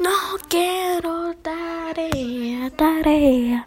No quiero tarea, tarea.